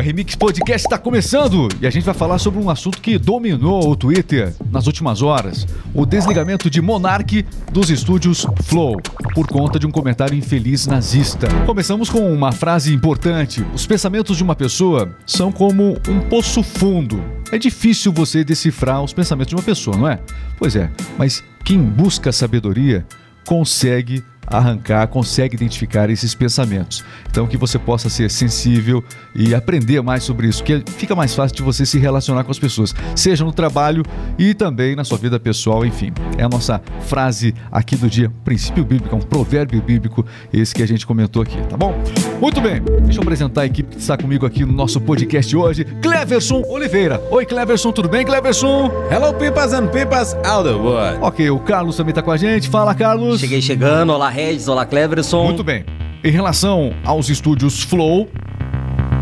O RMix Podcast está começando e a gente vai falar sobre um assunto que dominou o Twitter nas últimas horas: o desligamento de Monark dos estúdios Flow por conta de um comentário infeliz nazista. Começamos com uma frase importante: os pensamentos de uma pessoa são como um poço fundo. É difícil você decifrar os pensamentos de uma pessoa, não é? Pois é, mas quem busca sabedoria consegue arrancar, consegue identificar esses pensamentos. Então que você possa ser sensível e aprender mais sobre isso, que fica mais fácil de você se relacionar com as pessoas, seja no trabalho e também na sua vida pessoal, enfim. É a nossa frase aqui do dia, princípio bíblico, um provérbio bíblico, esse que a gente comentou aqui, tá bom? Muito bem, deixa eu apresentar a equipe que está comigo aqui no nosso podcast hoje, Cleverson Oliveira. Oi, Cleverson, tudo bem, Cleverson? Hello, pipas and pipas out the wood. Ok, o Carlos também está com a gente. Fala, Carlos. Cheguei chegando, olá, Regis, olá Cleverson. Muito bem. Em relação aos estúdios Flow,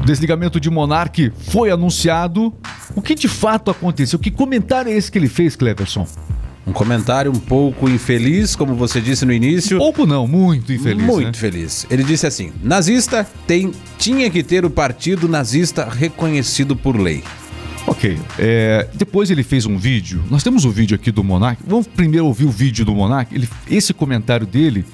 o desligamento de Monark foi anunciado. O que de fato aconteceu? Que comentário é esse que ele fez, Cleverson? Um comentário um pouco infeliz, como você disse no início. Pouco não, muito infeliz. Muito né? feliz. Ele disse assim: nazista tem, tinha que ter o partido nazista reconhecido por lei. Ok. É, depois ele fez um vídeo. Nós temos o um vídeo aqui do Monark. Vamos primeiro ouvir o vídeo do Monark. Ele, esse comentário dele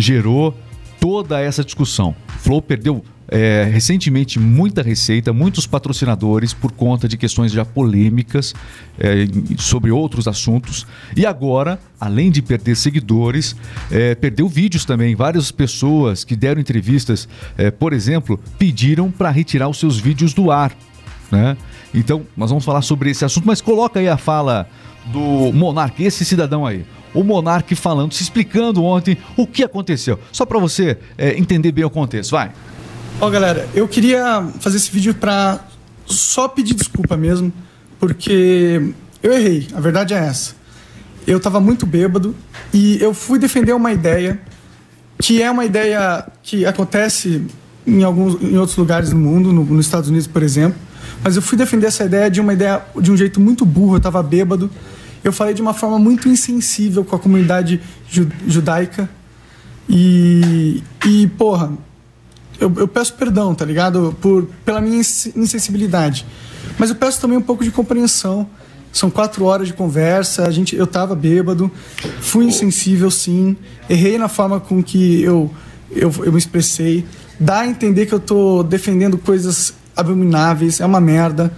gerou toda essa discussão. Flow perdeu é, recentemente muita receita, muitos patrocinadores por conta de questões já polêmicas é, sobre outros assuntos. E agora, além de perder seguidores, é, perdeu vídeos também. Várias pessoas que deram entrevistas, é, por exemplo, pediram para retirar os seus vídeos do ar. Né? Então, nós vamos falar sobre esse assunto, mas coloca aí a fala do Monark, esse cidadão aí o Monark falando, se explicando ontem o que aconteceu. Só para você é, entender bem o contexto, vai. Ó, oh, galera, eu queria fazer esse vídeo para só pedir desculpa mesmo, porque eu errei, a verdade é essa. Eu estava muito bêbado e eu fui defender uma ideia que é uma ideia que acontece em alguns em outros lugares do mundo, no, nos Estados Unidos, por exemplo, mas eu fui defender essa ideia de uma ideia de um jeito muito burro, eu estava bêbado eu falei de uma forma muito insensível com a comunidade ju judaica. E, e porra, eu, eu, peço perdão, tá ligado? Por, pela minha insensibilidade. Mas eu peço também um pouco de compreensão. São quatro horas de conversa, a gente, eu tava bêbado, fui insensível sim, errei na forma com que eu, eu, eu me expressei. Dá a entender que eu tô defendendo coisas abomináveis, é uma merda.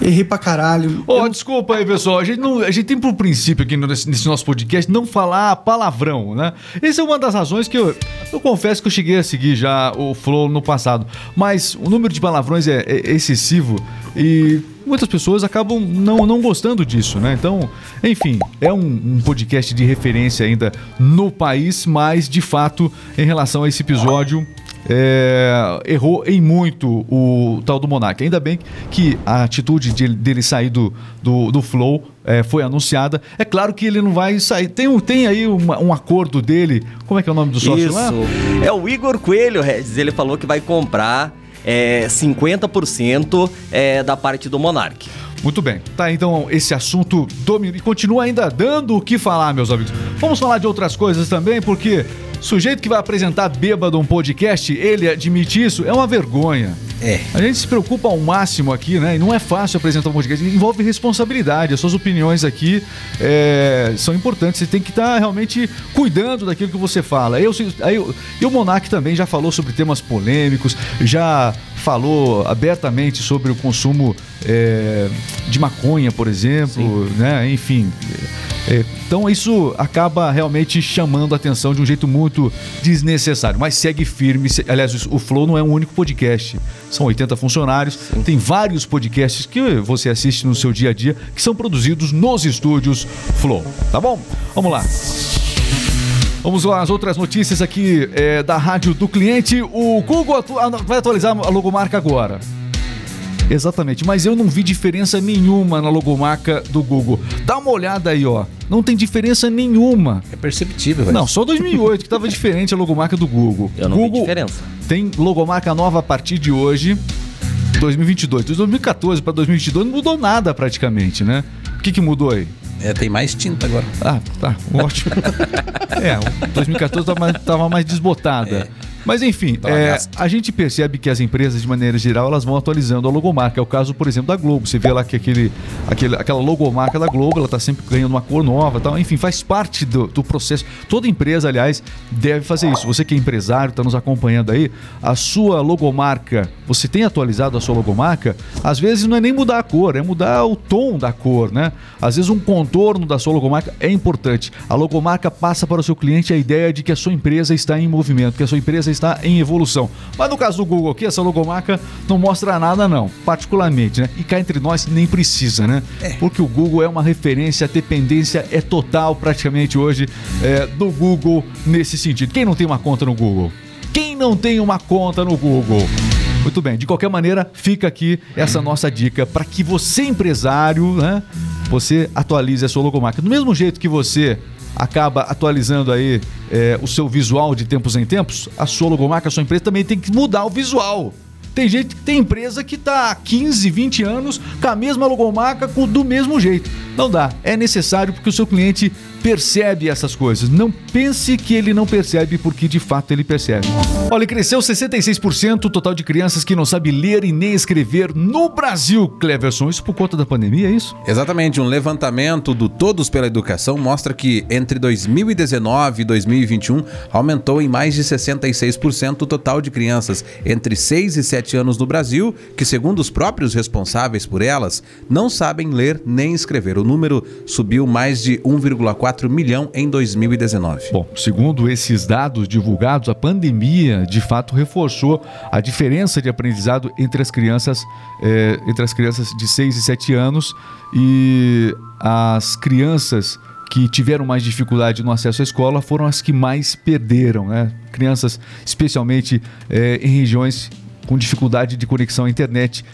Errei pra caralho. Ô, oh, desculpa aí, pessoal. A gente, não, a gente tem por princípio aqui nesse, nesse, nosso podcast não falar palavrão, né? Essa é uma das razões que eu, eu confesso que eu cheguei a seguir já o Flow no passado. Mas o número de palavrões é, é excessivo e muitas pessoas acabam não, não gostando disso, né? Então, enfim, é um, um, podcast de referência ainda no país, mas de fato, em relação a esse episódio, é, errou em muito o tal do Monark. Ainda bem que a atitude de, dele sair do, do, do Flow é, foi anunciada. É claro que ele não vai sair. Tem, um, tem aí uma, um acordo dele. Como é que é o nome do sócio Isso. lá? É o Igor Coelho, Regis. Ele falou que vai comprar é, 50% é, da parte do Monark. Muito bem. Tá, então esse assunto domina e continua ainda dando o que falar, meus amigos. Vamos falar de outras coisas também, porque Sujeito que vai apresentar bêbado um podcast, ele admite isso, é uma vergonha. É. A gente se preocupa ao máximo aqui, né? E não é fácil apresentar um podcast. Envolve responsabilidade. As suas opiniões aqui é, são importantes. Você tem que estar tá realmente cuidando daquilo que você fala. Eu, aí, e o Monark também já falou sobre temas polêmicos, já falou abertamente sobre o consumo é, de maconha, por exemplo, Sim. né? Enfim. É, então isso acaba realmente chamando a atenção de um jeito muito desnecessário. Mas segue firme. Aliás, o Flow não é um único podcast. São 80 funcionários. Sim. Tem vários podcasts que você assiste no seu dia a dia que são produzidos nos estúdios Flow. Tá bom? Vamos lá. Vamos lá, as outras notícias aqui é, da Rádio do Cliente. O Google atu ah, vai atualizar a logomarca agora. Exatamente, mas eu não vi diferença nenhuma na logomarca do Google. Dá uma olhada aí, ó. Não tem diferença nenhuma. É perceptível, velho. Não, só 2008 que estava diferente a logomarca do Google. Eu não Google vi diferença. Tem logomarca nova a partir de hoje, 2022. De 2014 para 2022 não mudou nada praticamente, né? O que, que mudou aí? É, tem mais tinta agora. Ah, tá, ótimo. é, 2014 tava mais, tava mais desbotada. É. Mas enfim, Tá é, a gente percebe que as empresas, de maneira geral, elas vão atualizando a logomarca. É o caso, por exemplo, da Globo. Você vê lá que aquele, aquele, aquela logomarca da Globo, ela está sempre ganhando uma cor nova tal. Enfim, faz parte do, do processo. Toda empresa, aliás, deve fazer isso. Você que é empresário, está nos acompanhando aí, a sua logomarca, você tem atualizado a sua logomarca? Às vezes não é nem mudar a cor, é mudar o tom da cor, né? Às vezes um contorno da sua logomarca é importante. A logomarca passa para o seu cliente a ideia de que a sua empresa está em movimento, que a sua empresa está em evolução. Mas no caso do Google aqui, essa logomarca não mostra nada não, particularmente, né? E cá entre nós nem precisa, né? Porque o Google é uma referência, a dependência é total praticamente hoje é, do Google nesse sentido. Quem não tem uma conta no Google? Quem não tem uma conta no Google? Muito bem, de qualquer maneira, fica aqui essa nossa dica para que você, empresário, né, você atualize a sua logomarca. Do mesmo jeito que você acaba atualizando aí é, o seu visual de tempos em tempos, a sua logomarca, a sua empresa também tem que mudar o visual. Tem gente tem empresa que tá há 15, 20 anos com a mesma logomarca do mesmo jeito. Não dá. É necessário porque o seu cliente percebe essas coisas. Não pense que ele não percebe, porque de fato ele percebe. Olha, cresceu 66% o total de crianças que não sabe ler e nem escrever no Brasil, Cleverson. Isso por conta da pandemia, é isso? Exatamente, um levantamento do Todos pela Educação mostra que entre 2019 e 2021 aumentou em mais de 66% o total de crianças entre 6 e 7 anos no Brasil, que segundo os próprios responsáveis por elas, não sabem ler nem escrever. O número subiu mais de 1,4 milhão em 2019. Bom, segundo esses dados divulgados, a pandemia de fato reforçou a diferença de aprendizado entre as crianças, eh, entre as crianças de 6 e 7 anos e as crianças que tiveram mais dificuldade no acesso à escola foram as que mais perderam, né? Crianças, especialmente eh, em regiões com dificuldade de conexão à internet.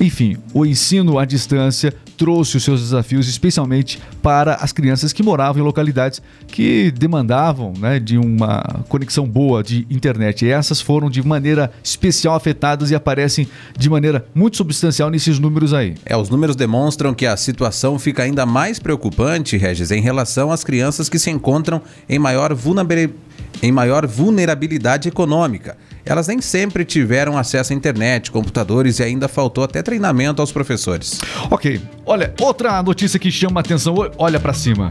Enfim, o ensino à distância trouxe os seus desafios, especialmente para as crianças que moravam em localidades que demandavam né, de uma conexão boa de internet. E essas foram de maneira especial afetadas e aparecem de maneira muito substancial nesses números aí. É, os números demonstram que a situação fica ainda mais preocupante, Regis, em relação às crianças que se encontram em maior, vulnerabil- em maior vulnerabilidade econômica. Elas nem sempre tiveram acesso à internet, computadores e ainda faltou até treinamento aos professores. Ok, olha, outra notícia que chama a atenção. Olha pra cima.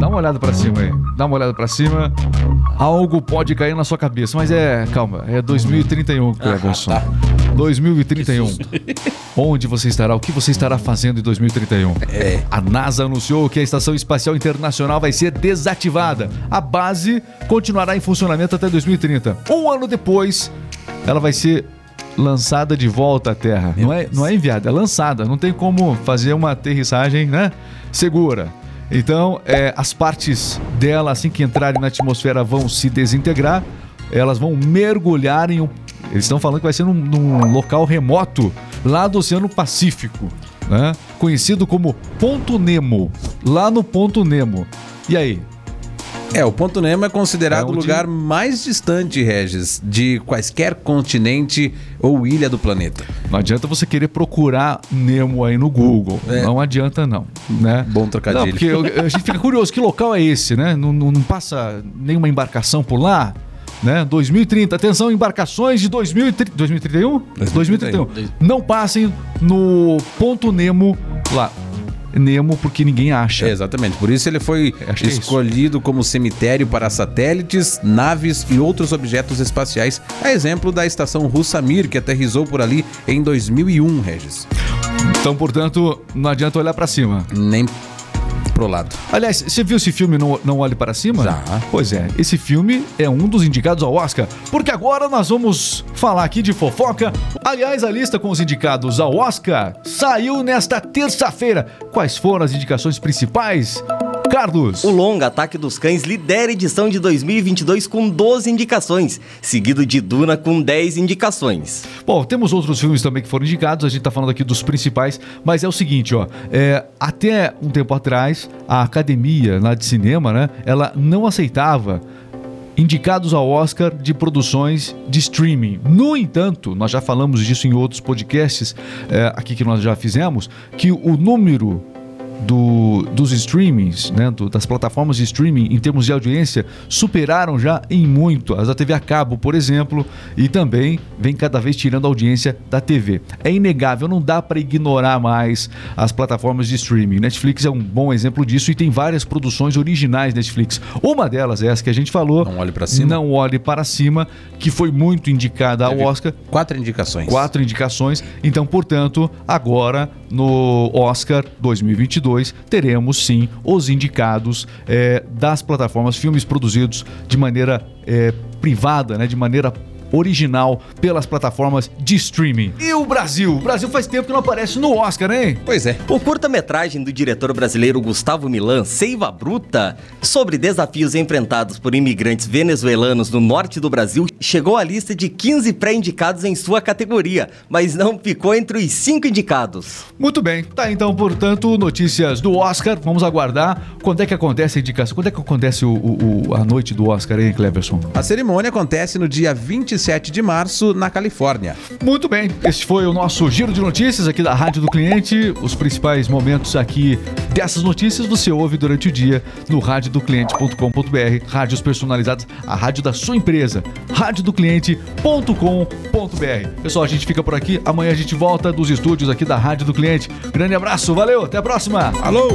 Dá uma olhada pra cima aí. Dá uma olhada pra cima. Algo pode cair na sua cabeça, mas é, calma, é 2031, Cleverson. tá. 2031. Onde você estará? O que você estará fazendo em 2031? É. A NASA anunciou que a Estação Espacial Internacional vai ser desativada. A base continuará em funcionamento até 2030. Um ano depois, ela vai ser lançada de volta à Terra. Não é, não é enviada, é lançada. Não tem como fazer uma aterrissagem, né? Segura. Então, é, as partes dela, assim que entrarem na atmosfera, vão se desintegrar. Elas vão mergulhar em um. Eles estão falando que vai ser num, num local remoto lá do Oceano Pacífico, né? Conhecido como Ponto Nemo. Lá no Ponto Nemo. E aí? É, o Ponto Nemo é considerado É o onde- lugar mais distante, Regis, de quaisquer continente ou ilha do planeta. Não adianta você querer procurar Nemo aí no Google. É. Não adianta, não. Né? Bom trocadilho. Não, porque a gente fica curioso, que local é esse, né? Não, não- não passa nenhuma embarcação por lá? Né? 2030, atenção, embarcações de 2030, 2031? 2031. Não passem no ponto Nemo lá. Nemo porque ninguém acha. É, exatamente. Por isso ele foi Acho é isso. escolhido como cemitério para satélites, naves e outros objetos espaciais. A exemplo da estação russa Mir, que aterrizou por ali em 2001, Regis. Então, portanto, não adianta olhar pra cima. Nem pro lado. Aliás, você viu esse filme Não, Não Olhe Para Cima? Já. Pois é, esse filme é um dos indicados ao Oscar, porque agora nós vamos falar aqui de fofoca. Aliás, a lista com os indicados ao Oscar saiu nesta terça-feira. Quais foram as indicações principais? Carlos. O longa Ataque dos Cães lidera a edição de 2022 com 12 indicações, seguido de Duna com 10 indicações. Bom, temos outros filmes também que foram indicados, a gente tá falando aqui dos principais, mas é o seguinte, ó, é, até um tempo atrás, a academia lá de cinema, né, ela não aceitava indicados ao Oscar de produções de streaming. No entanto, nós já falamos disso em outros podcasts é, aqui que nós já fizemos, que o número do, dos streamings, né, do, das plataformas de streaming em termos de audiência superaram já em muito as da TV a cabo, por exemplo, e também vem cada vez tirando audiência da TV. É inegável, não dá para ignorar mais as plataformas de streaming. Netflix é um bom exemplo disso e tem várias produções originais Netflix. Uma delas é essa que a gente falou. Não olhe para cima. Não olhe para cima, que foi muito indicada ao Oscar. Quatro indicações. Quatro indicações. Então, portanto, agora no Oscar 2022 teremos sim os indicados é, das plataformas, filmes produzidos de maneira é, privada, né, de maneira original pelas plataformas de streaming. E o Brasil? O Brasil faz tempo que não aparece no Oscar, hein? Pois é. O curta-metragem do diretor brasileiro Gustavo Milan, Seiva Bruta, sobre desafios enfrentados por imigrantes venezuelanos no norte do Brasil, chegou à lista de 15 pré-indicados em sua categoria, mas não ficou entre os cinco indicados. Muito bem. Tá, então, portanto, notícias do Oscar. Vamos aguardar. Quando é que acontece a indicação? Quando é que acontece o, o- o- a noite do Oscar, hein, Cleverson? A cerimônia acontece no dia 27 de março, na Califórnia. Muito bem, esse foi o nosso giro de notícias aqui da Rádio do Cliente. Os principais momentos aqui dessas notícias você ouve durante o dia no radiodocliente.com.br, rádios personalizadas, a rádio da sua empresa, radiodocliente.com.br. Pessoal, a gente fica por aqui, amanhã a gente volta dos estúdios aqui da Rádio do Cliente. Grande abraço, valeu, até a próxima. Alô!